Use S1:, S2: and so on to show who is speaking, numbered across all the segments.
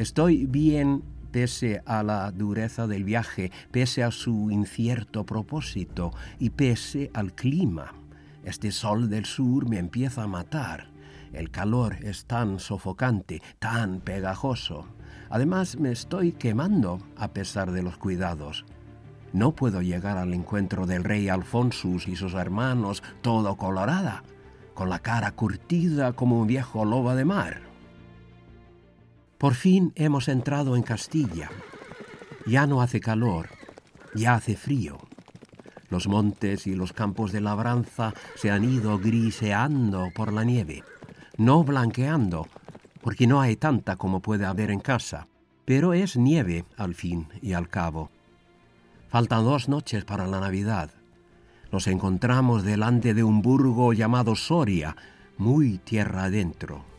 S1: Estoy bien pese a la dureza del viaje, pese a su incierto propósito y pese al clima. Este sol del sur me empieza a matar. El calor es tan sofocante, tan pegajoso. Además me estoy quemando a pesar de los cuidados. No puedo llegar al encuentro del rey Alfonsus y sus hermanos todo colorada, con la cara curtida como un viejo lobo de mar. Por fin hemos entrado en Castilla. Ya no hace calor, ya hace frío. Los montes y los campos de labranza se han ido griseando por la nieve, no blanqueando, porque no hay tanta como puede haber en casa, pero es nieve al fin y al cabo. Faltan dos noches para la Navidad. Nos encontramos delante de un burgo llamado Soria, muy tierra adentro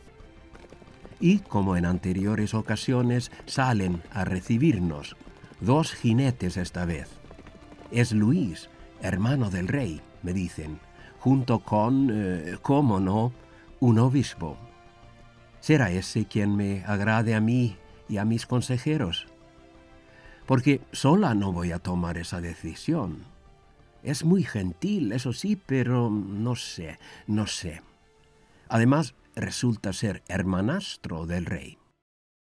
S1: y, como en anteriores ocasiones, salen a recibirnos, dos jinetes esta vez. Es Luis, hermano del rey, me dicen, junto con, eh, cómo no, un obispo. ¿Será ese quien me agrade a mí y a mis consejeros? Porque sola no voy a tomar esa decisión. Es muy gentil, eso sí, pero no sé, no sé. Además, resulta ser hermanastro del rey.